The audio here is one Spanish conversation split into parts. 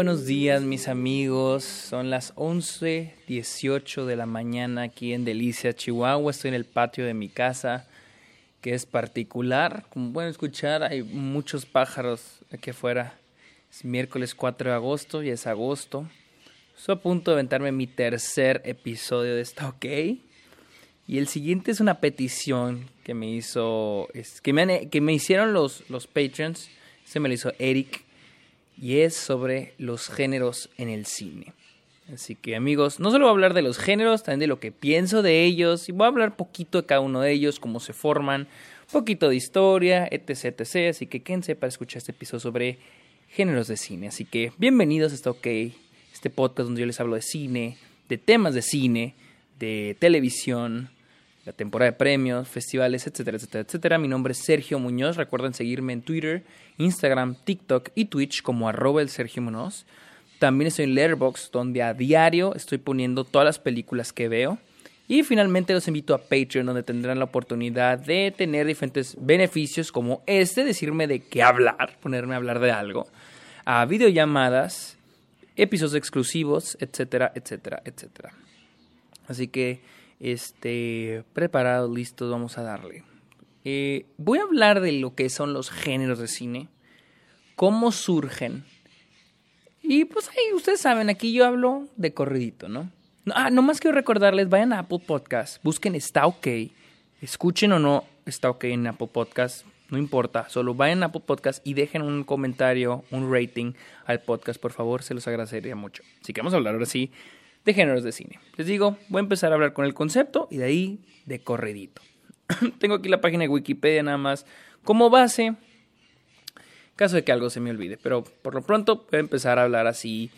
buenos días mis amigos. Son las 11:18 de la mañana aquí en Delicia, Chihuahua. Estoy en el patio de mi casa, que es particular. Como pueden escuchar, hay muchos pájaros aquí afuera. Es miércoles 4 de agosto, y es agosto. Estoy a punto de aventarme mi tercer episodio de Está OK. Y el siguiente es una petición que me hizo, que me, que me hicieron los, los patrons. Se me lo hizo Eric y es sobre los géneros en el cine. Así que amigos, no solo voy a hablar de los géneros, también de lo que pienso de ellos y voy a hablar poquito de cada uno de ellos, cómo se forman, poquito de historia, etc, etc. Así que quédense para escuchar este episodio sobre géneros de cine. Así que bienvenidos a Está OK, este podcast donde yo les hablo de cine, de temas de cine, de televisión, temporada de premios, festivales, etcétera, etcétera, etcétera. Mi nombre es Sergio Muñoz. Recuerden seguirme en Twitter, Instagram, TikTok y Twitch como arroba el Sergio Muñoz. También estoy en Letterboxd, donde a diario estoy poniendo todas las películas que veo. Y finalmente los invito a Patreon, donde tendrán la oportunidad de tener diferentes beneficios como este, decirme de qué hablar, ponerme a hablar de algo, a videollamadas, episodios exclusivos, etcétera, etcétera, etcétera. Así que este, preparados, listos, vamos a darle. Eh, voy a hablar de lo que son los géneros de cine, cómo surgen. Y pues ahí ustedes saben, aquí yo hablo de corridito, ¿no? Ah, nomás quiero recordarles, vayan a Apple Podcast, busquen Está OK, escuchen o no Está OK en Apple Podcast, no importa, solo vayan a Apple Podcast y dejen un comentario, un rating al podcast, por favor, se los agradecería mucho. Así que vamos a hablar ahora sí de géneros de cine. Les digo, voy a empezar a hablar con el concepto y de ahí de corredito. Tengo aquí la página de Wikipedia nada más como base, caso de que algo se me olvide, pero por lo pronto voy a empezar a hablar así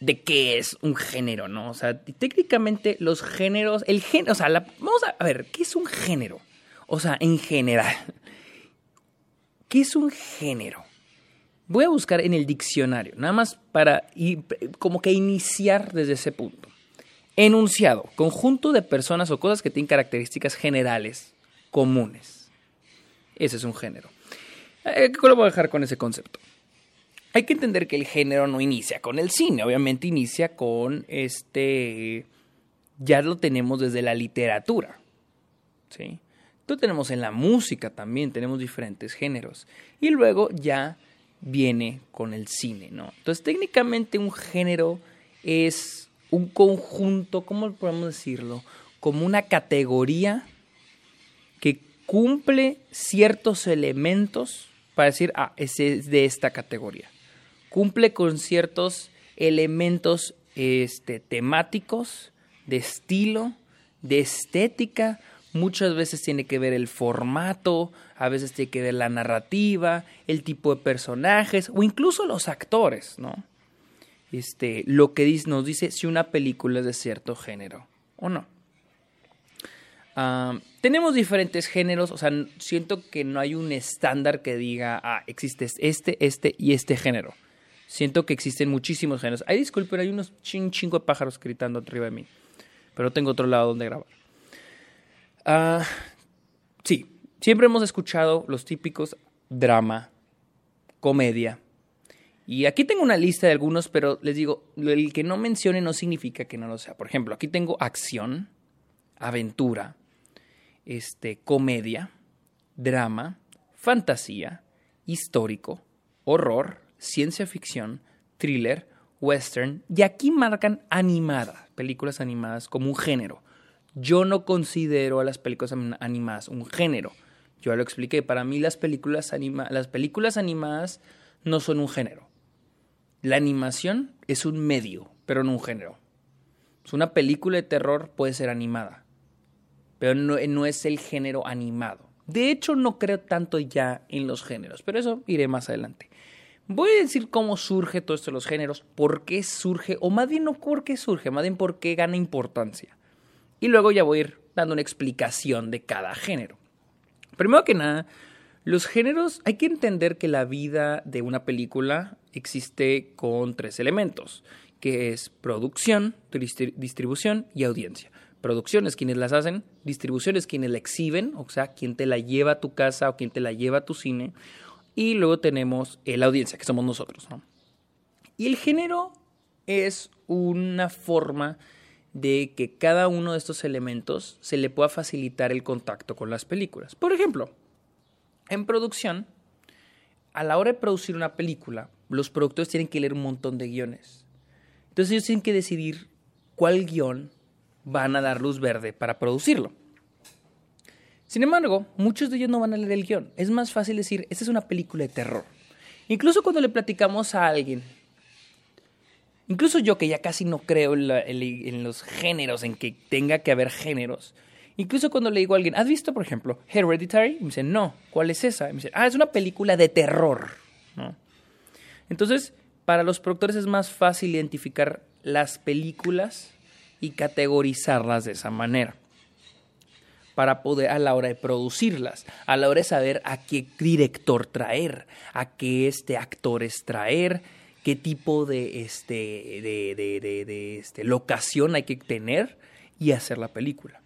de qué es un género, ¿no? O sea, técnicamente los géneros, el género, o sea, vamos a, a ver, ¿qué es un género? O sea, en general, ¿qué es un género? Voy a buscar en el diccionario, nada más para como que iniciar desde ese punto. Enunciado, conjunto de personas o cosas que tienen características generales, comunes. Ese es un género. Eh, ¿Qué lo voy a dejar con ese concepto? Hay que entender que el género no inicia con el cine, obviamente inicia con este. Ya lo tenemos desde la literatura. ¿Sí? Lo tenemos en la música también, tenemos diferentes géneros. Y luego ya viene con el cine, ¿no? Entonces, técnicamente un género es un conjunto, ¿cómo podemos decirlo? Como una categoría que cumple ciertos elementos para decir, ah, ese es de esta categoría. Cumple con ciertos elementos este, temáticos, de estilo, de estética, muchas veces tiene que ver el formato, a veces tiene que ver la narrativa, el tipo de personajes o incluso los actores, ¿no? Este, lo que nos dice si una película es de cierto género o no. Ah, tenemos diferentes géneros, o sea, siento que no hay un estándar que diga, ah, existe este, este y este género. Siento que existen muchísimos géneros. Ay, disculpen, hay unos ching chingo de pájaros gritando arriba de mí, pero tengo otro lado donde grabar. Ah, sí, siempre hemos escuchado los típicos drama, comedia. Y aquí tengo una lista de algunos, pero les digo, el que no mencione no significa que no lo sea. Por ejemplo, aquí tengo acción, aventura, este, comedia, drama, fantasía, histórico, horror, ciencia ficción, thriller, western, y aquí marcan animada, películas animadas como un género. Yo no considero a las películas animadas un género. Yo ya lo expliqué. Para mí las películas, las películas animadas no son un género. La animación es un medio, pero no un género. Una película de terror puede ser animada, pero no, no es el género animado. De hecho, no creo tanto ya en los géneros, pero eso iré más adelante. Voy a decir cómo surge todo esto de los géneros, por qué surge, o más bien no por qué surge, más bien por qué gana importancia. Y luego ya voy a ir dando una explicación de cada género. Primero que nada, los géneros, hay que entender que la vida de una película existe con tres elementos, que es producción, distribución y audiencia. Producción es quienes las hacen, distribución es quienes la exhiben, o sea, quien te la lleva a tu casa o quien te la lleva a tu cine, y luego tenemos la audiencia, que somos nosotros. Y el género es una forma de que cada uno de estos elementos se le pueda facilitar el contacto con las películas. Por ejemplo, en producción, a la hora de producir una película, los productores tienen que leer un montón de guiones. Entonces ellos tienen que decidir cuál guion van a dar luz verde para producirlo. Sin embargo, muchos de ellos no van a leer el guion. Es más fácil decir, esta es una película de terror. Incluso cuando le platicamos a alguien, incluso yo que ya casi no creo en, los géneros, en que tenga que haber géneros, incluso cuando le digo a alguien, ¿has visto, por ejemplo, Hereditary? Y me dice, no, ¿cuál es esa? Y me dice, ah, es una película de terror. Entonces, para los productores es más fácil identificar las películas y categorizarlas de esa manera para poder a la hora de producirlas, a la hora de saber a qué director traer, a qué este actores traer, qué tipo de, este, de, de, de, este, locación hay que tener y hacer la película.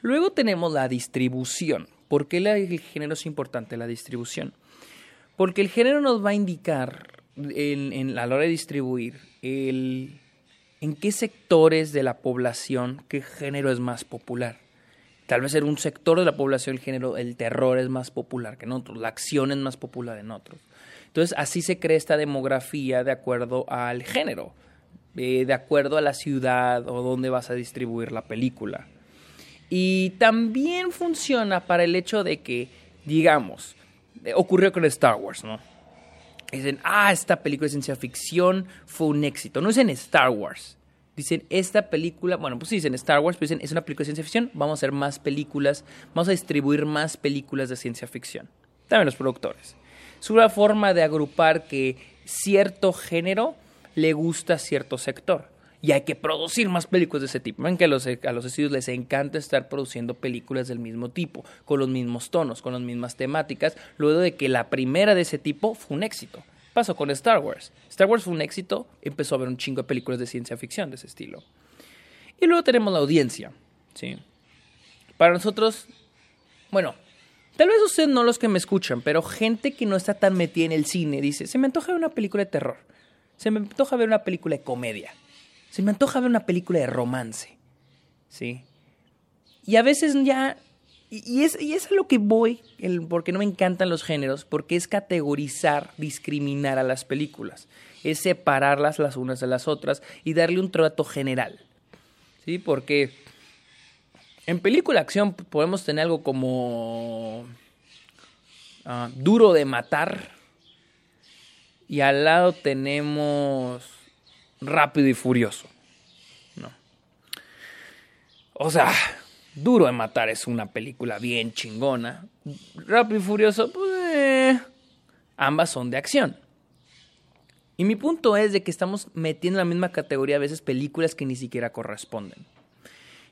Luego tenemos la distribución. ¿Por qué el género es importante, la distribución? Porque el género nos va a indicar en, a la hora de distribuir el, en qué sectores de la población qué género es más popular. Tal vez en un sector de la población el género, el terror es más popular que en otros, la acción es más popular en otros. Entonces así se crea esta demografía de acuerdo al género, eh, de acuerdo a la ciudad o dónde vas a distribuir la película. Y también funciona para el hecho de que, digamos, eh, ocurrió con Star Wars, ¿no? Dicen, ah, esta película de ciencia ficción fue un éxito. No dicen Star Wars. Dicen, esta película, bueno, pues sí, dicen Star Wars, pero dicen, es una película de ciencia ficción, vamos a hacer más películas, vamos a distribuir más películas de ciencia ficción. También los productores. Es una forma de agrupar que cierto género le gusta a cierto sector y hay que producir más películas de ese tipo. Ven que a los, a los estudios les encanta estar produciendo películas del mismo tipo, con los mismos tonos, con las mismas temáticas, luego de que la primera de ese tipo fue un éxito. Pasó con Star Wars. Star Wars fue un éxito, empezó a haber un chingo de películas de ciencia ficción de ese estilo. Y luego tenemos la audiencia, ¿sí? Para nosotros, bueno, tal vez ustedes no los que me escuchan, pero gente que no está tan metida en el cine dice, se me antoja ver una película de terror, se me antoja ver una película de comedia se me antoja ver una película de romance. ¿Sí? Y a veces ya... Y, es, y es a lo que voy, el, porque no me encantan los géneros, porque es categorizar, discriminar a las películas. Es separarlas las unas de las otras y darle un trato general. ¿Sí? Porque en película acción podemos tener algo como ah, duro de matar. Y al lado tenemos rápido y furioso. No. O sea, Duro de Matar es una película bien chingona. Rápido y Furioso, pues eh, ambas son de acción. Y mi punto es de que estamos metiendo en la misma categoría a veces películas que ni siquiera corresponden.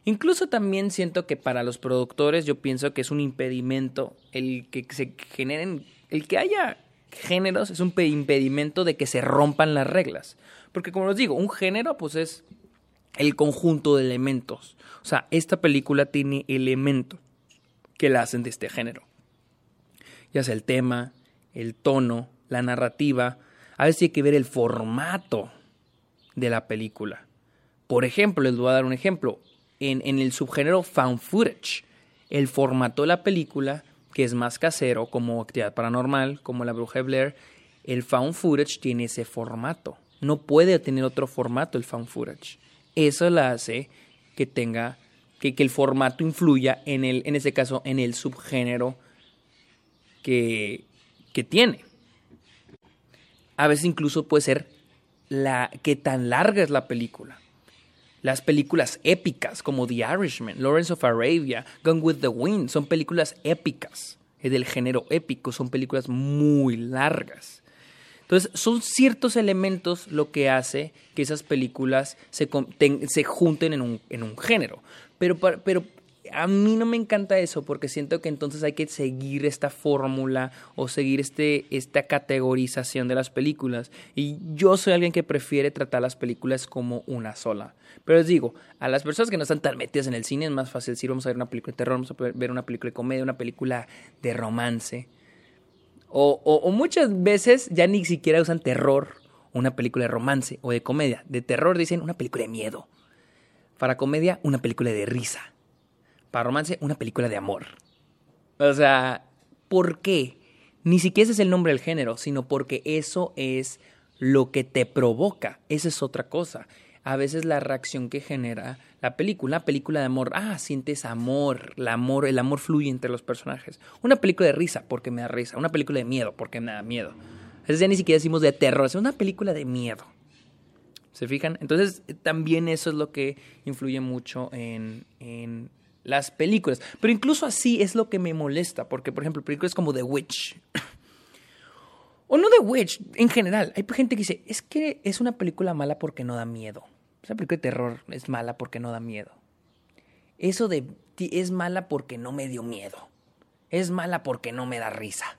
Incluso también siento que para los productores yo pienso que es un impedimento el que se generen, el que haya géneros es un impedimento de que se rompan las reglas. Porque como les digo, un género pues es el conjunto de elementos. O sea, esta película tiene elementos que la hacen de este género. Ya sea el tema, el tono, la narrativa. A veces hay que ver el formato de la película. Por ejemplo, les voy a dar un ejemplo. En, el subgénero found footage, el formato de la película, que es más casero, como actividad paranormal, como la bruja de Blair, el found footage tiene ese formato. No puede tener otro formato el found footage. Eso la hace que tenga, que, que el formato influya en el, en ese caso, en el subgénero que, que tiene. A veces incluso puede ser la que tan larga es la película. Las películas épicas como The Irishman, Lawrence of Arabia, Gone with the Wind son películas épicas, del género épico, son películas muy largas. Entonces, son ciertos elementos lo que hace que esas películas se, se junten en un, en un género. Pero, pero a mí no me encanta eso porque siento que entonces hay que seguir esta fórmula o seguir este, esta categorización de las películas. Y yo soy alguien que prefiere tratar las películas como una sola. Pero les digo, a las personas que no están tan metidas en el cine es más fácil decir vamos a ver una película de terror, vamos a ver una película de comedia, una película de romance. O, muchas veces ya ni siquiera usan terror una película de romance o de comedia. De terror dicen una película de miedo. Para comedia, una película de risa. Para romance, una película de amor. O sea, ¿por qué? Ni siquiera ese es el nombre del género, sino porque eso es lo que te provoca. Esa es otra cosa. A veces la reacción que genera la película, una película de amor, ah, sientes amor, el amor, el amor fluye entre los personajes. Una película de risa porque me da risa, una película de miedo porque me da miedo. Es ya ni siquiera decimos de terror, es una película de miedo. ¿Se fijan? Entonces también eso es lo que influye mucho en, en las películas. Pero incluso así es lo que me molesta, porque por ejemplo, películas como The Witch. o no The Witch, en general. Hay gente que dice, es que es una película mala porque no da miedo. Esa película de terror es mala porque no da miedo. Eso de es mala porque no me dio miedo. Es mala porque no me da risa.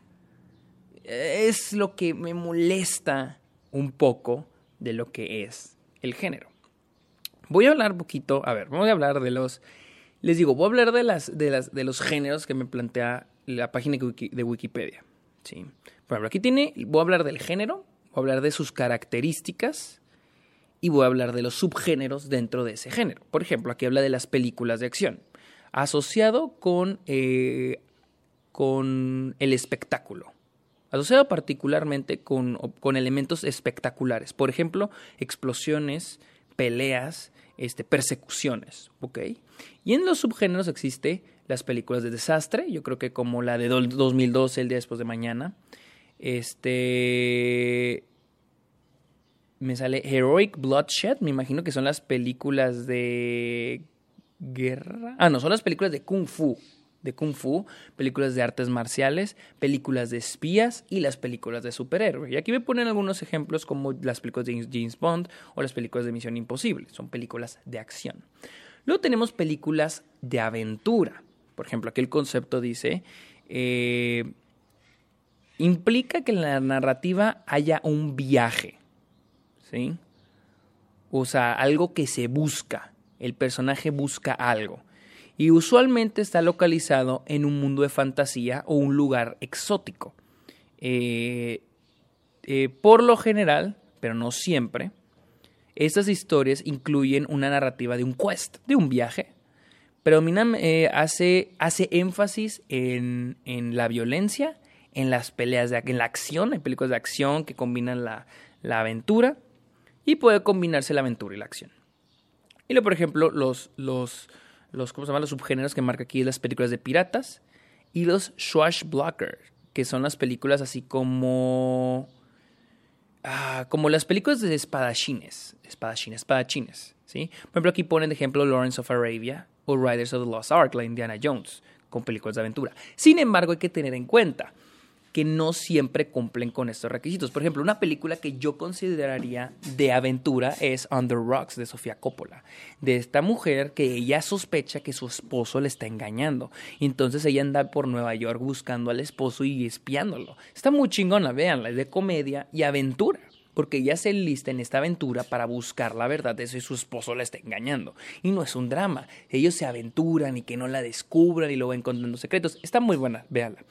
Es lo que me molesta un poco de lo que es el género. Voy a hablar un poquito, a ver, voy a hablar de los, les digo, voy a hablar de, las, de, las, de los géneros que me plantea la página de Wikipedia. ¿sí? Por ejemplo, aquí tiene, voy a hablar del género, voy a hablar de sus características, y voy a hablar de los subgéneros dentro de ese género. Por ejemplo, aquí habla de las películas de acción, asociado con, eh, con el espectáculo, asociado particularmente con, con, elementos espectaculares, por ejemplo, explosiones, peleas, este, persecuciones, ¿ok? Y en los subgéneros existe las películas de desastre, yo creo que como la de 2012, El día después de mañana, este me sale Heroic Bloodshed, me imagino que son las películas de guerra. Ah, no, son las películas de Kung Fu. De Kung Fu, películas de artes marciales, películas de espías y las películas de superhéroes. Y aquí me ponen algunos ejemplos como las películas de James Bond o las películas de Misión Imposible. Son películas de acción. Luego tenemos películas de aventura. Por ejemplo, aquí el concepto dice, eh, implica que en la narrativa haya un viaje ¿sí? O sea, algo que se busca. El personaje busca algo. Y usualmente está localizado en un mundo de fantasía o un lugar exótico. Eh, eh, por lo general, pero no siempre, estas historias incluyen una narrativa de un quest, de un viaje. Pero eh, hace, hace énfasis en, en, la violencia, en las peleas, de, en la acción. Hay películas de acción que combinan la, la aventura y puede combinarse la aventura y la acción. Y luego, por ejemplo, los, los, los, ¿cómo se llama? los subgéneros que marca aquí las películas de piratas y los swashbuckler, que son las películas así como... Ah, como las películas de espadachines, espadachines, espadachines, ¿sí? Por ejemplo, aquí ponen de ejemplo Lawrence of Arabia o Riders of the Lost Ark, la Indiana Jones, con películas de aventura. Sin embargo, hay que tener en cuenta que no siempre cumplen con estos requisitos. Por ejemplo, una película que yo consideraría de aventura es Under Rocks de Sofía Coppola, de esta mujer que ella sospecha que su esposo le está engañando. Entonces ella anda por Nueva York buscando al esposo y espiándolo. Está muy chingona, véanla, es de comedia y aventura porque ella se lista en esta aventura para buscar la verdad de si su esposo la está engañando. Y no es un drama, ellos se aventuran y que no la descubran y luego encontrando secretos. Está muy buena, véanla.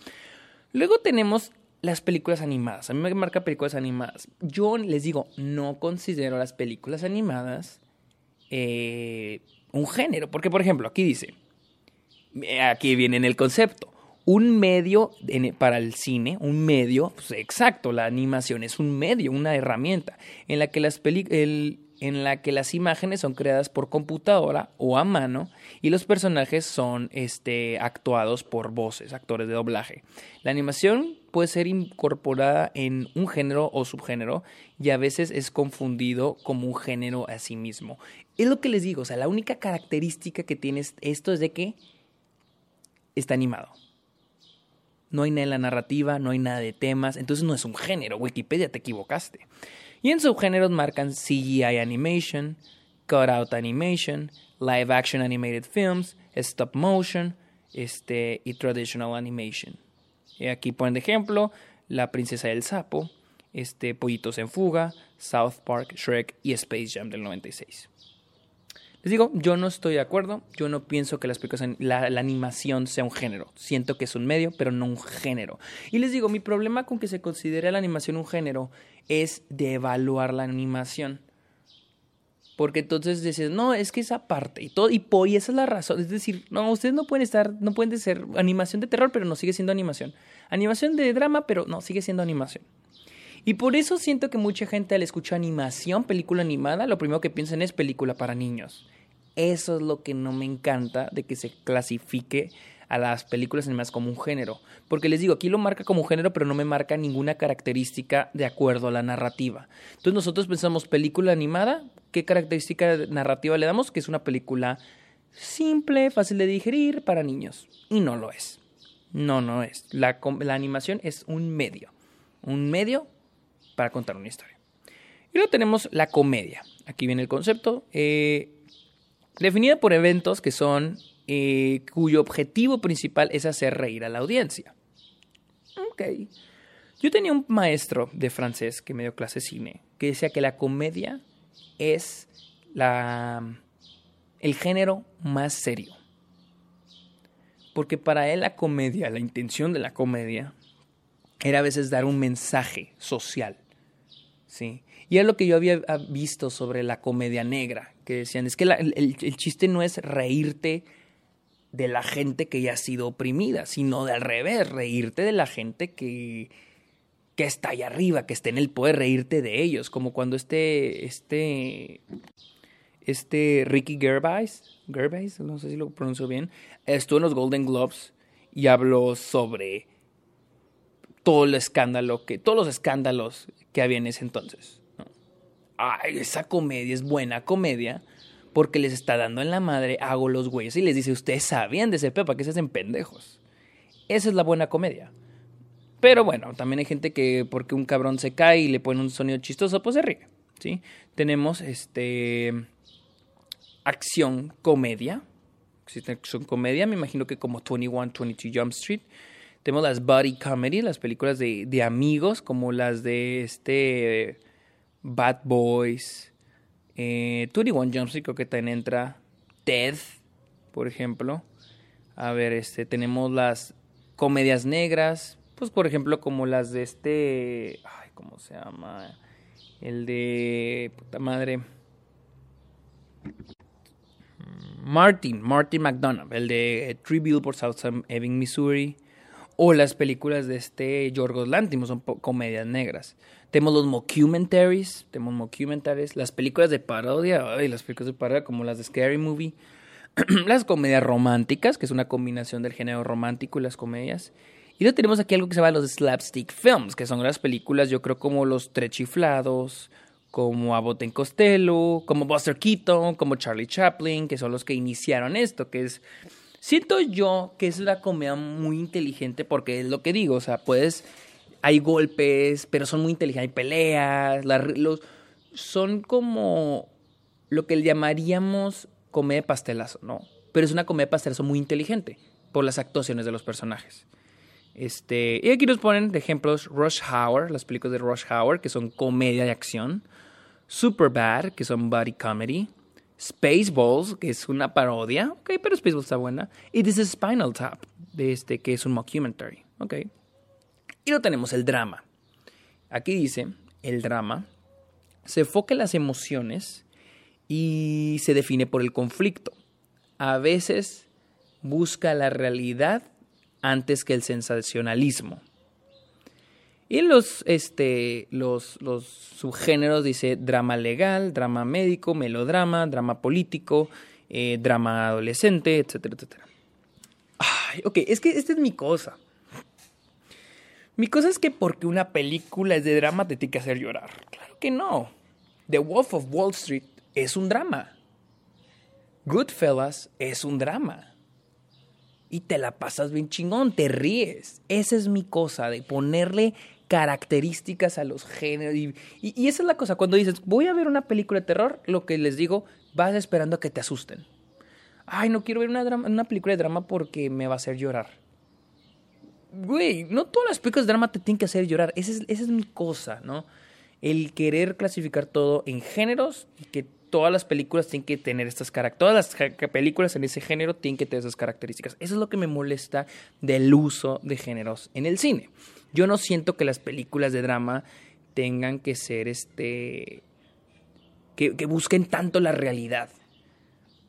Luego tenemos las películas animadas. A mí me marca películas animadas. Yo les digo, no considero las películas animadas eh, un género. Porque, por ejemplo, aquí dice, eh, aquí viene en el concepto, un medio para el cine, un medio, pues exacto, la animación es un medio, una herramienta en la que las películas en la que las imágenes son creadas por computadora o a mano y los personajes son este, actuados por voces, actores de doblaje. La animación puede ser incorporada en un género o subgénero y a veces es confundido como un género a sí mismo. Es lo que les digo, o sea, la única característica que tiene esto es de que está animado. No hay nada en la narrativa, no hay nada de temas, entonces no es un género. Wikipedia, te equivocaste. Y en subgéneros marcan CGI animation, cutout animation, live action animated films, stop motion este, y traditional animation. Aquí ponen de ejemplo La Princesa del Sapo, este, Pollitos en Fuga, South Park, Shrek y Space Jam del 96. Les digo, yo no estoy de acuerdo. Yo no pienso que las películas, la, animación sea un género. Siento que es un medio, pero no un género. Y les digo, mi problema con que se considere la animación un género es de evaluar la animación. Porque entonces dices, no, es que esa parte y todo, y, y esa es la razón. Es decir, no, ustedes no pueden estar, no pueden ser animación de terror, pero no sigue siendo animación. Animación de drama, pero no, sigue siendo animación. Y por eso siento que mucha gente al escuchar animación, película animada, lo primero que piensan es película para niños. Eso es lo que no me encanta de que se clasifique a las películas animadas como un género. Porque les digo, aquí lo marca como un género, pero no me marca ninguna característica de acuerdo a la narrativa. Entonces nosotros pensamos película animada, ¿qué característica narrativa le damos? Que es una película simple, fácil de digerir para niños. Y no lo es. No, no es. La, la animación es un medio. Un medio para contar una historia. Y luego tenemos la comedia. Aquí viene el concepto. Eh, definida por eventos que son eh, cuyo objetivo principal es hacer reír a la audiencia. Ok. Yo tenía un maestro de francés que me dio clase cine que decía que la comedia es la, el género más serio. Porque para él la comedia, la intención de la comedia, era a veces dar un mensaje social. ¿sí? Y es lo que yo había visto sobre la comedia negra, que decían, es que el, chiste no es reírte de la gente que ya ha sido oprimida, sino de al revés, reírte de la gente que, que está allá arriba, que está en el poder, reírte de ellos, como cuando este, este, este Ricky Gervais, Gervais, no sé si lo pronuncio bien, estuvo en los Golden Globes y habló sobre todo el escándalo que, todos los escándalos que había en ese entonces. Ay, esa comedia es buena comedia porque les está dando en la madre, hago los güeyes y les dice, ustedes sabían de ese pedo, ¿para qué se hacen pendejos? Esa es la buena comedia. Pero bueno, también hay gente que porque un cabrón se cae y le pone un sonido chistoso, pues se ríe, ¿sí? Tenemos este acción comedia. Existe acción comedia, me imagino que como 21, 22 Jump Street. Tenemos las body comedy, las películas de, de amigos, como las de este Bad Boys, eh, 21 Jump creo que también entra. Ted, por ejemplo. A ver, este, tenemos las comedias negras, pues por ejemplo como las de este, ay, ¿cómo se llama? El de puta madre. Martin, Martin McDonough, el de Three por South Ebbing, Missouri. O las películas de este Yorgos Lanthimos son comedias negras. Tenemos los mockumentaries, tenemos mockumentaries, las películas de parodia, ay, las películas de parodia como las de Scary Movie, las comedias románticas, que es una combinación del género romántico y las comedias. Y luego tenemos aquí algo que se llama los slapstick films, que son las películas, yo creo, como Los Tres Chiflados, como Abbott en Costello, como Buster Keaton, como Charlie Chaplin, que son los que iniciaron esto, que es Siento yo que es una comedia muy inteligente porque es lo que digo, o sea, puedes, hay golpes, pero son muy inteligentes, hay peleas, los, son como lo que llamaríamos comedia pastelazo, ¿no? Pero es una comedia pastelazo muy inteligente por las actuaciones de los personajes. Este, y aquí nos ponen de ejemplos Rush Hour, las películas de Rush Hour, que son comedia de acción. Superbad, que son body comedy. Spaceballs, que es una parodia, ok, pero Spaceballs está buena. Y This is Spinal Tap, de este, que es un mockumentary, ok. Y luego tenemos el drama. Aquí dice, el drama se enfoca en las emociones y se define por el conflicto. A veces busca la realidad antes que el sensacionalismo. Y los, este, los, los subgéneros dice drama legal, drama médico, melodrama, drama político, eh, drama adolescente, etcétera, etcétera. Ok, es que esta es mi cosa. Mi cosa es que porque una película es de drama te tiene que hacer llorar. Claro que no. The Wolf of Wall Street es un drama. Goodfellas es un drama. Y te la pasas bien chingón, te ríes. Esa es mi cosa, de ponerle características a los géneros. Y, esa es la cosa, cuando dices, voy a ver una película de terror, lo que les digo, vas esperando a que te asusten. Ay, no quiero ver una, película de drama porque me va a hacer llorar. Güey, no todas las películas de drama te tienen que hacer llorar. Esa es, mi cosa, ¿no? El querer clasificar todo en géneros y que todas las películas tienen que tener estas características. Todas las películas en ese género tienen que tener esas características. Eso es lo que me molesta del uso de géneros en el cine. Yo no siento que las películas de drama tengan que ser este. que, que busquen tanto la realidad.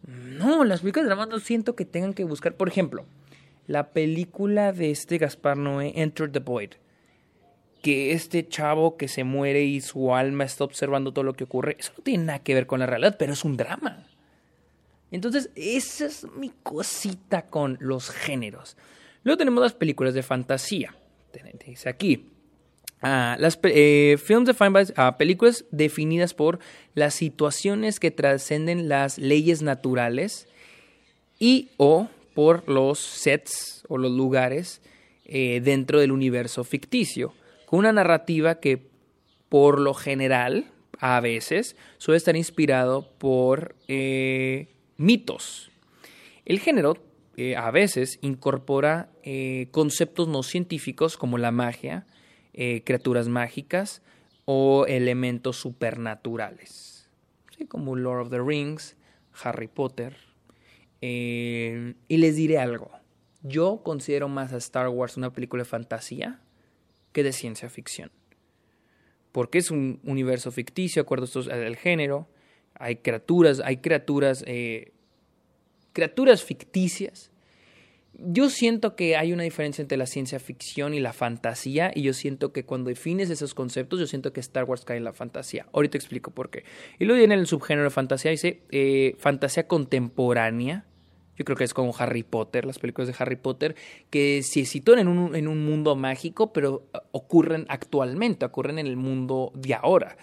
No, las películas de drama no siento que tengan que buscar. Por ejemplo, la película de este Gaspar Noé, Enter the Void que este chavo que se muere y su alma está observando todo lo que ocurre, eso no tiene nada que ver con la realidad, pero es un drama. Entonces, esa es mi cosita con los géneros. Luego tenemos las películas de fantasía. Dice aquí. Ah, las eh, films defined ah, películas definidas por las situaciones que trascenden las leyes naturales y o por los sets o los lugares eh, dentro del universo ficticio con una narrativa que por lo general, a veces, suele estar inspirado por eh, mitos. El género eh, a veces incorpora conceptos no científicos como la magia, criaturas mágicas o elementos supernaturales, como Lord of the Rings, Harry Potter. Y les diré algo, yo considero más a Star Wars una película de fantasía que de ciencia ficción. Porque es un universo ficticio, acuerdo al género, hay criaturas, hay criaturas, eh, criaturas ficticias. Yo siento que hay una diferencia entre la ciencia ficción y la fantasía, y yo siento que cuando defines esos conceptos, yo siento que Star Wars cae en la fantasía. Ahorita explico por qué. Y luego viene el subgénero de fantasía, dice eh, fantasía contemporánea, yo creo que es como Harry Potter, las películas de Harry Potter, que se sitúan en un, en un mundo mágico, pero uh, ocurren actualmente, ocurren en el mundo de ahora.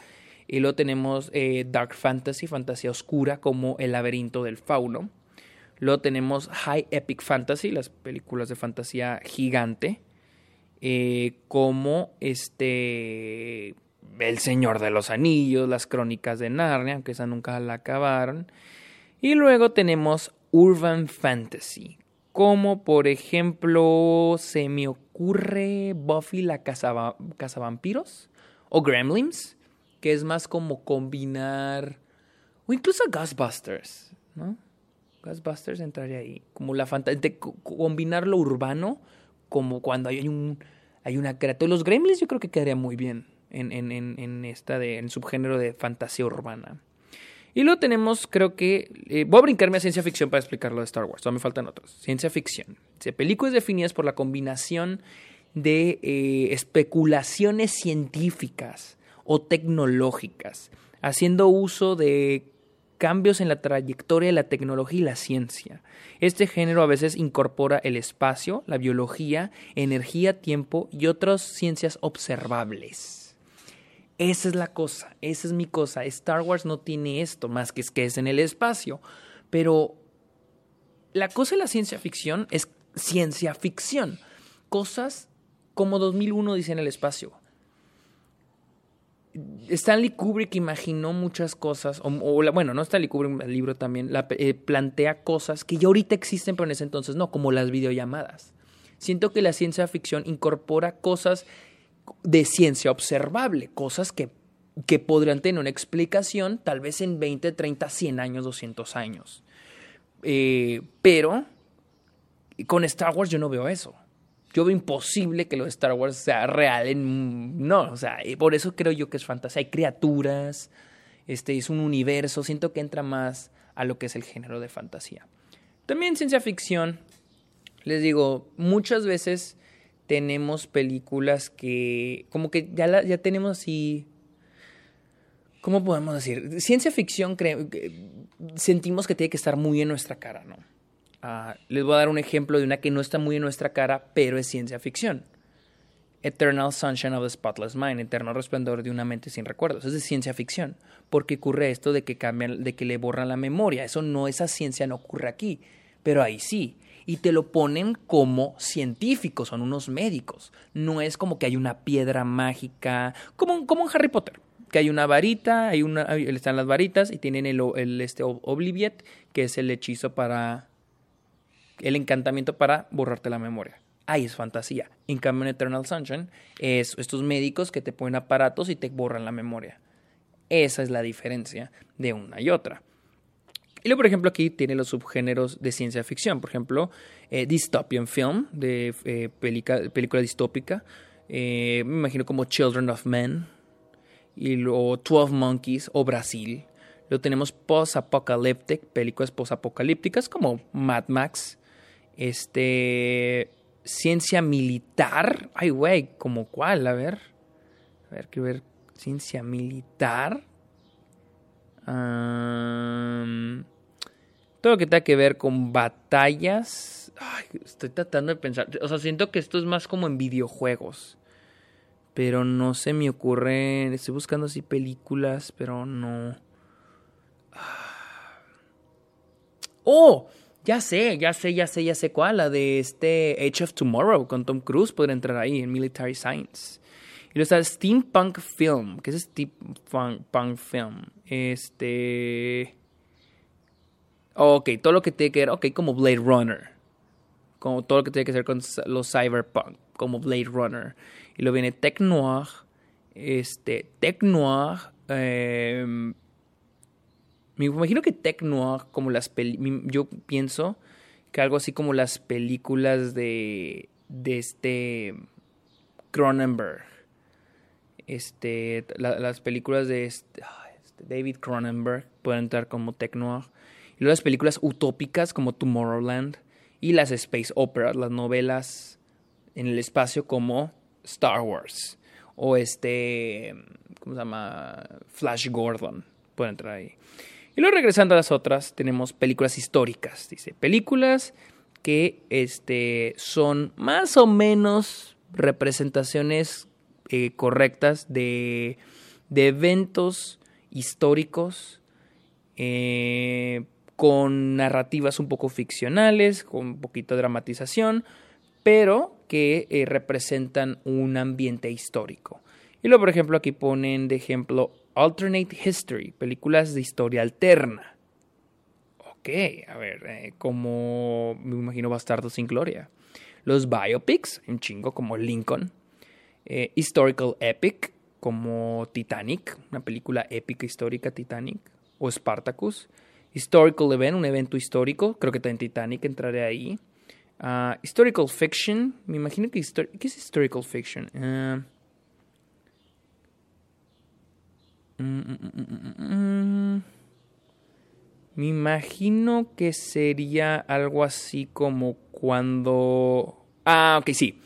Y luego tenemos eh, Dark Fantasy, fantasía oscura, como El laberinto del fauno. Luego tenemos High Epic Fantasy, las películas de fantasía gigante, eh, como este El Señor de los Anillos, las Crónicas de Narnia, aunque esa nunca la acabaron. Y luego tenemos urban fantasy, como por ejemplo se me ocurre Buffy la cazavampiros o Gremlins, que es más como combinar o incluso Ghostbusters, ¿no? Ghostbusters entraría ahí, como la fantasía, combinar lo urbano como cuando hay un hay una criatura. Los Gremlins yo creo que quedaría muy bien en, en, en, esta de subgénero de fantasía urbana. Y luego tenemos, creo que, eh, voy a brincarme a ciencia ficción para explicarlo de Star Wars, todavía me faltan otros. Ciencia ficción. películas definidas por la combinación de eh, especulaciones científicas o tecnológicas, haciendo uso de cambios en la trayectoria de la tecnología y la ciencia. Este género a veces incorpora el espacio, la biología, energía, tiempo y otras ciencias observables. Esa es la cosa, esa es mi cosa. Star Wars no tiene esto, más que es que es en el espacio. Pero la cosa de la ciencia ficción es ciencia ficción. Cosas como 2001 dice en el espacio. Stanley Kubrick imaginó muchas cosas, o, bueno, no Stanley Kubrick, el libro también, eh, plantea cosas que ya ahorita existen, pero en ese entonces no, como las videollamadas. Siento que la ciencia ficción incorpora cosas de ciencia observable, cosas que, que podrían tener una explicación tal vez en 20, 30, 100 años, 200 años. Eh, pero con Star Wars yo no veo eso. Yo veo imposible que lo de Star Wars sea real. No, o sea, por eso creo yo que es fantasía. Hay criaturas, este es un universo. Siento que entra más a lo que es el género de fantasía. También ciencia ficción. Les digo, muchas veces tenemos películas que como que ya, ya tenemos así... ¿Cómo podemos decir? Ciencia ficción sentimos que tiene que estar muy en nuestra cara, ¿no? Ah, les voy a dar un ejemplo de una que no está muy en nuestra cara, pero es ciencia ficción. Eternal Sunshine of the Spotless Mind, Eterno Resplandor de una mente sin recuerdos. Es de ciencia ficción. Porque ocurre esto de que cambian, de que le borran la memoria. Eso no, esa ciencia no ocurre aquí. Pero ahí sí y te lo ponen como científicos, son unos médicos. No es como que hay una piedra mágica, como, como en Harry Potter, que hay una varita, hay una, están las varitas y tienen el, el este Obliviet, que es el hechizo para, el encantamiento para borrarte la memoria. Ahí es fantasía. En cambio, en Eternal Sunshine es estos médicos que te ponen aparatos y te borran la memoria. Esa es la diferencia de una y otra. Y luego, por ejemplo, aquí tiene los subgéneros de ciencia ficción. Por ejemplo, eh, dystopian film, de eh, película distópica. Eh, me imagino como Children of Men. Y luego 12 Monkeys o Brasil. Luego tenemos post-apocalyptic, películas post-apocalípticas como Mad Max. Este. Ciencia militar. Ay, güey, ¿como cuál? A ver. A ver, quiero ver. Ciencia militar. todo lo que tenga que ver con batallas. Ay, estoy tratando de pensar. O sea, siento que esto es más como en videojuegos. Pero no se me ocurre. Estoy buscando así películas, pero no. ¡Oh! Ya sé, ya sé, ya sé, ya sé cuál. La de este Age of Tomorrow con Tom Cruise podría entrar ahí en Military Science. Y luego está Steampunk Film. ¿Qué es Steampunk Film? Este. Ok, todo lo que tiene que ver. Ok, como Blade Runner. Como todo lo que tiene que ver con los cyberpunk. Como Blade Runner. Y luego viene Tech Noir. Este. Tech Noir. Eh, me imagino que Tech Noir, como las yo pienso que algo así como las películas de, de este Cronenberg. Este, las películas de este, este, David Cronenberg pueden entrar como Tech Noir. Y luego las películas utópicas como Tomorrowland. Y las space operas, las novelas en el espacio como Star Wars. O este, ¿cómo se llama? Flash Gordon. Pueden entrar ahí. Y luego regresando a las otras, tenemos películas históricas. Dice, películas que este, son más o menos representaciones eh, correctas de, de, eventos históricos eh, con narrativas un poco ficcionales, con un poquito de dramatización, pero que eh, representan un ambiente histórico. Y luego, por ejemplo, aquí ponen de ejemplo Alternate History, películas de historia alterna. Ok, a ver, eh, como me imagino Bastardo sin Gloria. Los biopics, un chingo como Lincoln. Eh, historical Epic, como Titanic, una película épica histórica Titanic. O Spartacus. Historical Event, un evento histórico, creo que también Titanic entraré ahí. Ah, historical Fiction, me imagino que... ¿Qué es Historical Fiction? Uh, Mm, mm, mm, Me imagino que sería algo así como cuando... Ah, ok, sí.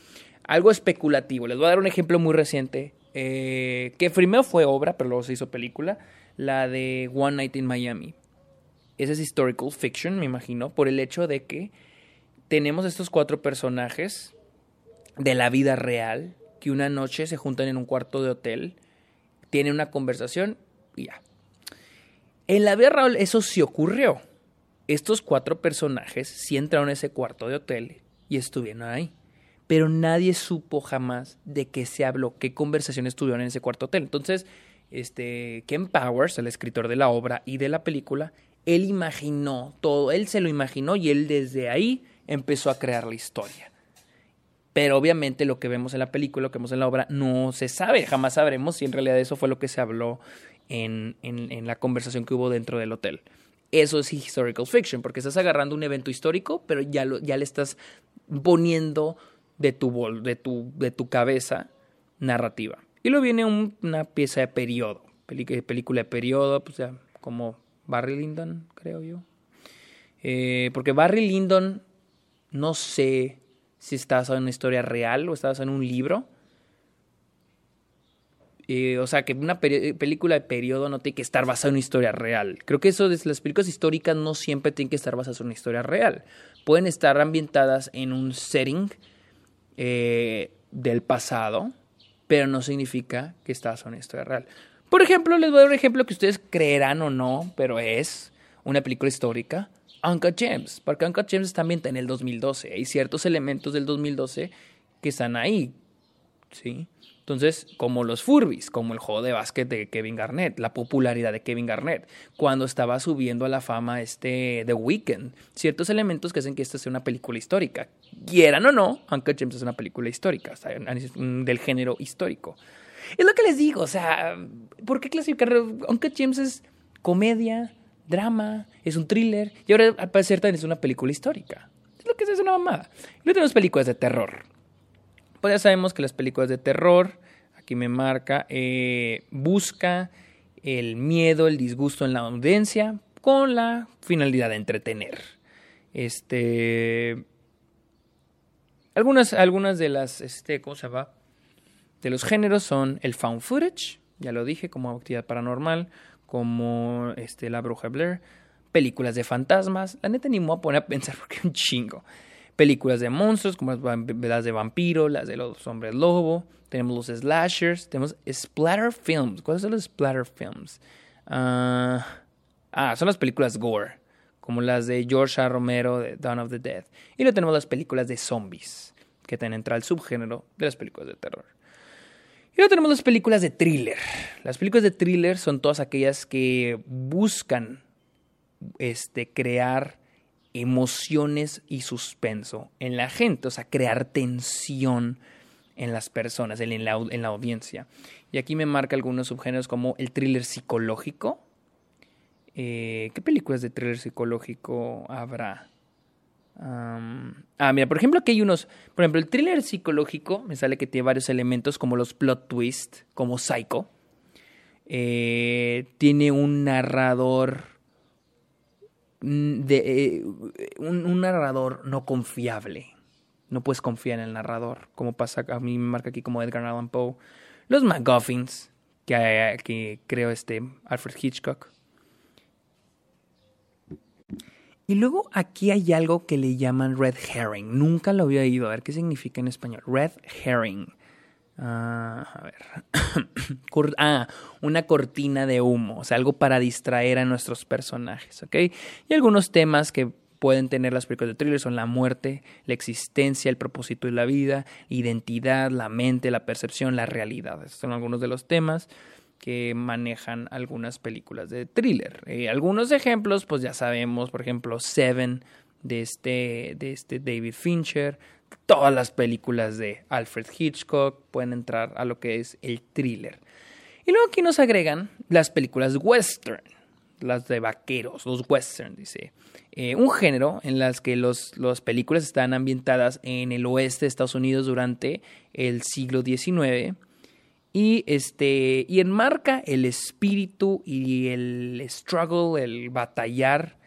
Algo especulativo. Les voy a dar un ejemplo muy reciente. Eh, que primero fue obra, pero luego se hizo película. La de One Night in Miami. Esa es historical fiction, me imagino, por el hecho de que tenemos estos cuatro personajes de la vida real que una noche se juntan en un cuarto de hotel tiene una conversación y ya. En la vida real eso sí ocurrió. Estos cuatro personajes sí entraron a ese cuarto de hotel y estuvieron ahí. Pero nadie supo jamás de qué se habló, qué conversaciones tuvieron en ese cuarto hotel. Entonces, este, Ken Powers, el escritor de la obra y de la película, él imaginó todo, él se lo imaginó y él desde ahí empezó a crear la historia. Pero obviamente lo que vemos en la película, lo que vemos en la obra, no se sabe, jamás sabremos si en realidad eso fue lo que se habló en, en, la conversación que hubo dentro del hotel. Eso es historical fiction, porque estás agarrando un evento histórico, pero ya, ya le estás poniendo de tu, bol, de, tu, de tu cabeza narrativa. Y luego viene una pieza de periodo, película de periodo, pues ya, como Barry Lyndon, creo yo. Eh, porque Barry Lyndon, no sé si está basado en una historia real o está basado en un libro. Eh, o sea, que una película de periodo no tiene que estar basada en una historia real. Creo que eso de las películas históricas no siempre tienen que estar basadas en una historia real. Pueden estar ambientadas en un setting eh, del pasado, pero no significa que está basada en una historia real. Por ejemplo, les voy a dar un ejemplo que ustedes creerán o no, pero es una película histórica. Uncut Gems, porque Uncut Gems está ambientada en el 2012. Hay ciertos elementos del 2012 que están ahí, ¿sí? Entonces, como los Furbis, como el juego de básquet de Kevin Garnett, la popularidad de Kevin Garnett, cuando estaba subiendo a la fama este The Weeknd, ciertos elementos que hacen que esta sea una película histórica. Quieran o no, Uncut Gems es una película histórica, del género histórico. Es lo que les digo, o sea, ¿por qué clasificar? Aunque James es comedia, drama, es un thriller, y ahora al parecer también es una película histórica. Es lo que es, es una mamada. Y luego tenemos películas de terror. Pues ya sabemos que las películas de terror, aquí me marca, eh, busca el miedo, el disgusto en la audiencia con la finalidad de entretener. Este. Algunas, algunas de las. Este, ¿Cómo se llama? De los géneros son el found footage, ya lo dije, como actividad paranormal, como este, La Bruja Blair, películas de fantasmas. La neta ni me voy a poner a pensar porque un chingo. Películas de monstruos, como las de vampiro, las de los hombres lobo. Tenemos los slashers, tenemos splatter films. ¿Cuáles son los splatter films? ah, ah son las películas gore, como las de George A. Romero de Dawn of the Dead. Y luego tenemos las películas de zombies, que tienen entra al subgénero de las películas de terror. Y luego tenemos las películas de thriller. Las películas de thriller son todas aquellas que buscan este, crear emociones y suspenso en la gente, o sea, crear tensión en las personas, en la, en la audiencia. Y aquí me marca algunos subgéneros como el thriller psicológico. Eh, ¿Qué películas de thriller psicológico habrá? Ah, mira, por ejemplo, aquí hay unos. Por ejemplo, el thriller psicológico me sale que tiene varios elementos como los plot twist, como Psycho. Eh, tiene un narrador. De, eh, un, narrador no confiable. No puedes confiar en el narrador, como pasa a mí me marca aquí como Edgar Allan Poe. Los MacGuffins, que, que creo este Alfred Hitchcock. Y luego aquí hay algo que le llaman red herring. Nunca lo había oído. A ver qué significa en español. Red herring. Ah, a ver. ah, una cortina de humo. O sea, algo para distraer a nuestros personajes. ¿Ok? Y algunos temas que pueden tener las películas de thriller son la muerte, la existencia, el propósito de la vida, identidad, la mente, la percepción, la realidad. Estos son algunos de los temas que manejan algunas películas de thriller. Eh, algunos ejemplos, pues ya sabemos, por ejemplo, Seven de este, de este David Fincher, todas las películas de Alfred Hitchcock pueden entrar a lo que es el thriller. Y luego aquí nos agregan las películas western, las de vaqueros, los western, dice. Eh, un género en las que las películas están ambientadas en el oeste de Estados Unidos durante el siglo XIX y este y enmarca el espíritu y el struggle, el batallar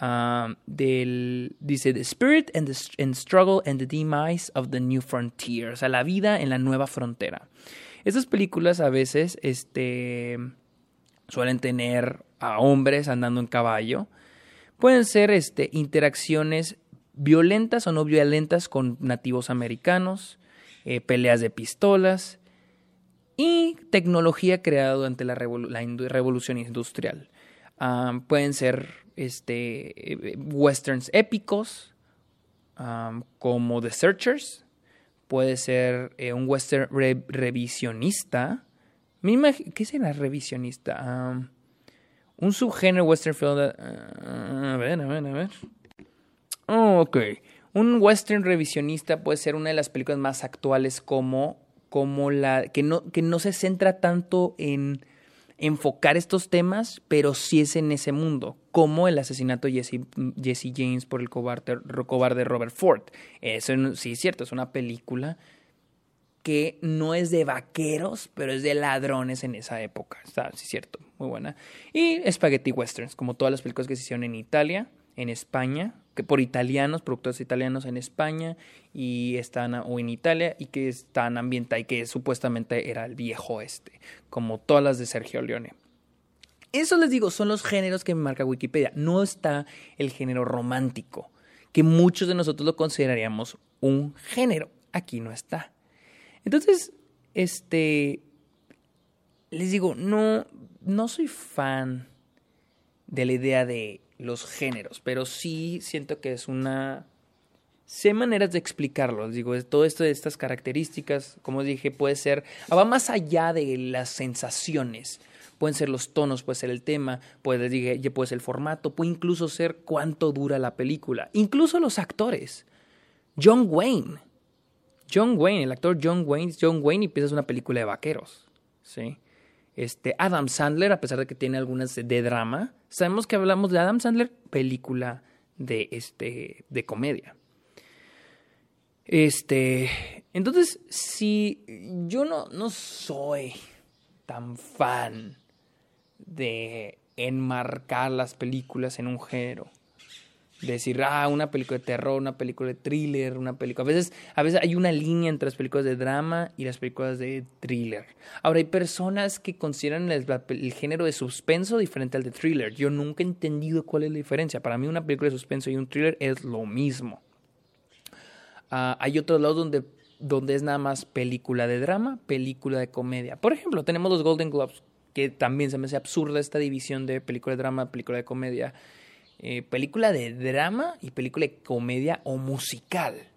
um, del dice the spirit and the struggle and the demise of the new frontier, o sea, la vida en la nueva frontera. Estas películas a veces este suelen tener a hombres andando en caballo. Pueden ser este interacciones violentas o no violentas con nativos americanos, eh, peleas de pistolas, y tecnología creada durante la, revolución industrial. pueden ser este, eh, westerns épicos, como The Searchers, puede ser eh, un western revisionista. ¿Qué será revisionista? un subgénero western film. a ver, a ver, a ver. Oh, ok. Un western revisionista puede ser una de las películas más actuales como como la que no, que no se centra tanto en enfocar estos temas, pero sí es en ese mundo, como el asesinato de Jesse, Jesse James por el cobarde, cobarde Robert Ford. Eso sí es cierto, es una película que no es de vaqueros, pero es de ladrones en esa época. Está, sí es cierto, muy buena. Y Spaghetti Westerns, como todas las películas que se hicieron en Italia, en España, que por italianos, productores italianos en España y están o en Italia y que están ambientadas y que supuestamente era el viejo este, como todas las de Sergio Leone. Eso les digo, son los géneros que marca Wikipedia. No está el género romántico, que muchos de nosotros lo consideraríamos un género. Aquí no está. Entonces, este, les digo, no, no soy fan de la idea de los géneros, pero sí siento que es una... Sé maneras de explicarlo, digo, todo esto de estas características, como dije, puede ser, va más allá de las sensaciones, pueden ser los tonos, puede ser el tema, puede, ser el formato, puede incluso ser cuánto dura la película, incluso los actores. John Wayne, John Wayne, el actor John Wayne, John Wayne empieza una película de vaqueros. ¿sí? Este, Adam Sandler, a pesar de que tiene algunas de drama, sabemos que hablamos de Adam Sandler, película de, este, de comedia. Este, entonces, si yo no, no soy tan fan de enmarcar las películas en un género, decir, ah, una película de terror, una película de thriller, una película. A veces, a veces hay una línea entre las películas de drama y las películas de thriller. Ahora, hay personas que consideran el, género de suspenso diferente al de thriller. Yo nunca he entendido cuál es la diferencia. Para mí, una película de suspenso y un thriller es lo mismo. Uh, hay otros lados donde, donde es nada más película de drama, película de comedia. Por ejemplo, tenemos los Golden Globes, que también se me hace absurda esta división de película de drama, película de comedia. Eh, película de drama y película de comedia o musical.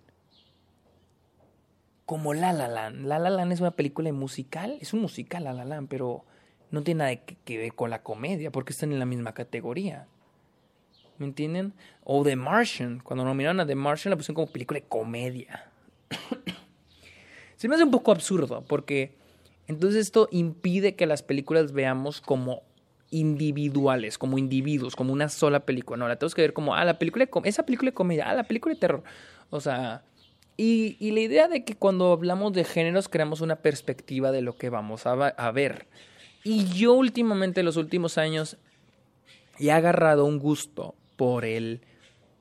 Como La La Land. La La Land es una película musical, es un musical La La Land, pero no tiene nada que, ver con la comedia porque están en la misma categoría. ¿Me entienden? O The Martian. Cuando nominaron a The Martian la pusieron como película de comedia. Se me hace un poco absurdo porque entonces esto impide que las películas veamos como individuales, como individuos, como una sola película. No, la tenemos que ver como, ah, la película de esa película de comedia, ah, la película de terror. O sea, y, y, la idea de que cuando hablamos de géneros creamos una perspectiva de lo que vamos a, a ver. Y yo últimamente, en los últimos años, he agarrado un gusto por el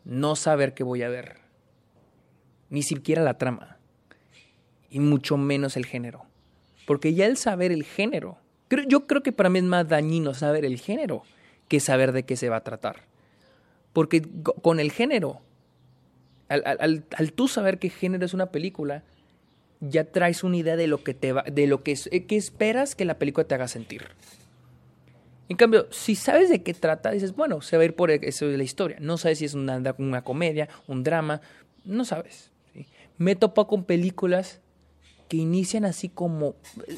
no saber qué voy a ver. Ni siquiera la trama. Y mucho menos el género. Porque ya el saber el género yo creo que para mí es más dañino saber el género que saber de qué se va a tratar. Porque con el género, al, tú saber qué género es una película, ya traes una idea de lo que te va, de lo que, eh, que esperas que la película te haga sentir. En cambio, si sabes de qué trata, dices, bueno, se va a ir por eso de la historia. No sabes si es una, comedia, un drama, no sabes. Me he con películas que inician así como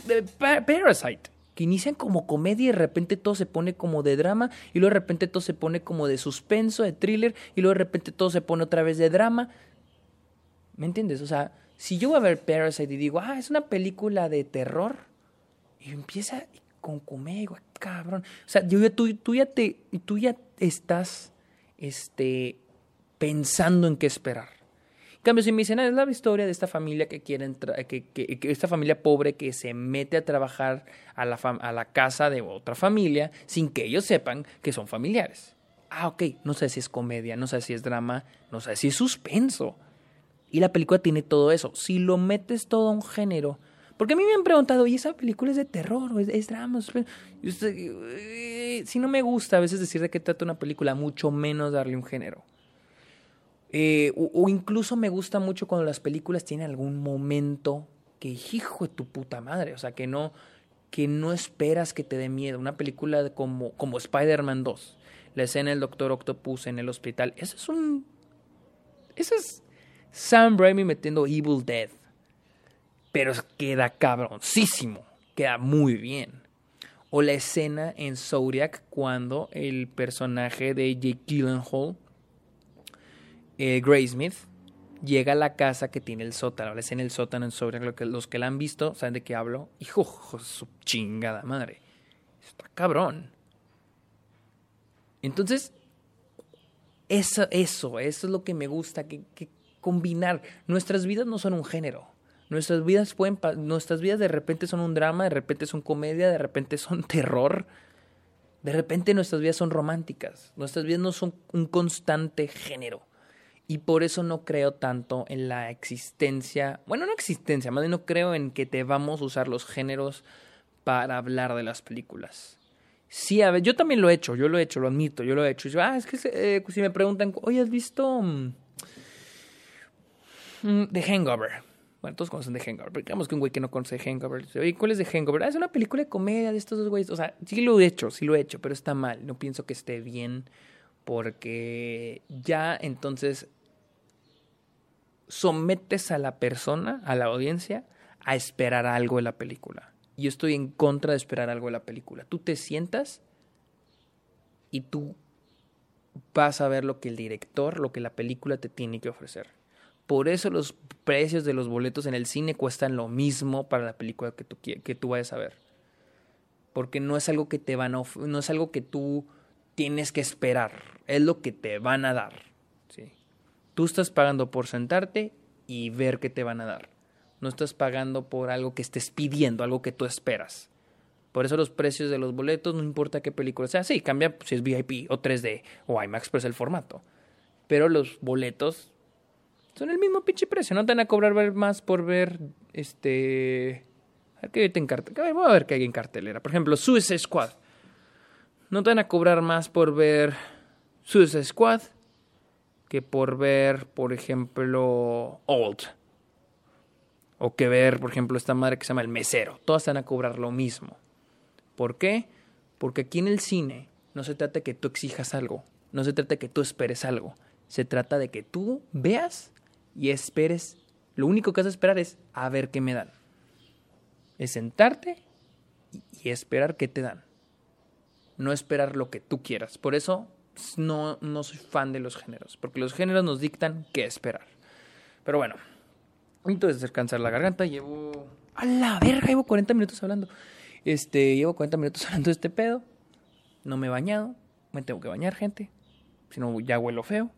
eh, Parasite que inician como comedia y de repente todo se pone como de drama y luego de repente todo se pone como de suspenso, de thriller y luego de repente todo se pone otra vez de drama. ¿Me entiendes? O sea, si yo voy a ver Parasite y digo, ah, es una película de terror y empieza con comedia, cabrón. O sea, yo, tú, tú, ya te, tú ya estás este, pensando en qué esperar cambio, si me dicen, ah, es la historia de esta familia que quieren, que, que, esta familia pobre que se mete a trabajar a la, a la casa de otra familia sin que ellos sepan que son familiares. Ah, ok, no sé si es comedia, no sé si es drama, no sé si es suspenso. Y la película tiene todo eso. Si lo metes todo a un género, porque a mí me han preguntado, ¿y esa película es de terror o es, drama? si no me gusta a veces decir de qué trata una película, mucho menos darle un género. Eh, o, incluso me gusta mucho cuando las películas tienen algún momento que, hijo de tu puta madre, o sea, que no, que no esperas que te dé miedo. Una película como, como Spider-Man 2, la escena del Doctor Octopus en el hospital, eso es un... Eso es Sam Raimi metiendo Evil Dead. Pero queda cabroncísimo, queda muy bien. O la escena en Zodiac cuando el personaje de Jake Gyllenhaal eh, Smith llega a la casa que tiene el sótano. Es en el sótano sobre lo que, los que la han visto saben de qué hablo. Hijo, su chingada madre. Está cabrón. Entonces, eso, eso, eso es lo que me gusta, que, que combinar. Nuestras vidas no son un género. Nuestras vidas pueden, nuestras vidas de repente son un drama, de repente son comedia, de repente son terror. De repente nuestras vidas son románticas. Nuestras vidas no son un constante género. Y por eso no creo tanto en la existencia, bueno, no existencia, más bien no creo en que te vamos a usar los géneros para hablar de las películas. Sí, a ver, yo también lo he hecho, yo lo he hecho, lo admito, yo lo he hecho. ah, es que eh, si me preguntan, oye, ¿has visto mm, mm, The Hangover? Bueno, todos conocen The Hangover, pero digamos que un güey que no conoce The Hangover, oye, ¿cuál es The Hangover? Ah, es una película de comedia de estos dos güeyes. O sea, sí lo he hecho, sí lo he hecho, pero está mal. No pienso que esté bien porque ya entonces sometes a la persona, a la audiencia, a esperar algo de la película. Yo estoy en contra de esperar algo de la película. Tú te sientas y tú vas a ver lo que el director, lo que la película te tiene que ofrecer. Por eso los precios de los boletos en el cine cuestan lo mismo para la película que tú, que tú vayas a ver. porque no es algo que te van a no es algo que tú tienes que esperar, es lo que te van a dar. Tú estás pagando por sentarte y ver qué te van a dar. No estás pagando por algo que estés pidiendo, algo que tú esperas. Por eso los precios de los boletos, no importa qué película sea, sí, cambia si es VIP o 3D o IMAX, pues el formato. Pero los boletos son el mismo pinche precio, no te van a cobrar más por ver este a ver qué en cartelera. Voy a ver qué hay en cartelera. Por ejemplo, Suicide Squad. No te van a cobrar más por ver Suicide Squad que por ver, por ejemplo, Old. O que ver, por ejemplo, esta madre que se llama El Mesero. Todas van a cobrar lo mismo. ¿Por qué? Porque aquí en el cine no se trata de que tú exijas algo. No se trata de que tú esperes algo. Se trata de que tú veas y esperes. Lo único que vas a esperar es a ver qué me dan es sentarte y esperar qué te dan. No esperar lo que tú quieras. Por eso no, no soy fan de los géneros, porque los géneros nos dictan qué esperar. Pero bueno, entonces descansar la garganta, llevo... A la verga, llevo 40 minutos hablando. Este, llevo 40 minutos hablando de este pedo. No me he bañado. Me tengo que bañar, gente. Si no, ya huelo feo.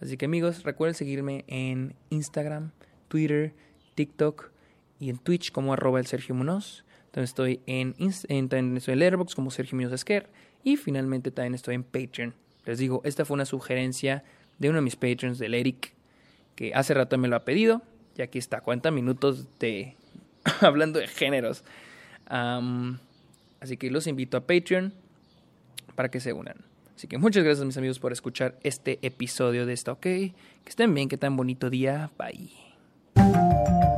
Así que amigos, recuerden seguirme en Instagram, Twitter, TikTok y en Twitch como arroba el Sergio Munoz. También estoy en, en, estoy en Letterboxd como Sergio Munoz Esquer. Y finalmente también estoy en Patreon. Les digo, esta fue una sugerencia de uno de mis patrons, del Eric, que hace rato me lo ha pedido. Y aquí está, 40 minutos de hablando de géneros. así que los invito a Patreon para que se unan. Así que muchas gracias mis amigos por escuchar este episodio de esta OK. Que estén bien, que tan bonito día. Bye.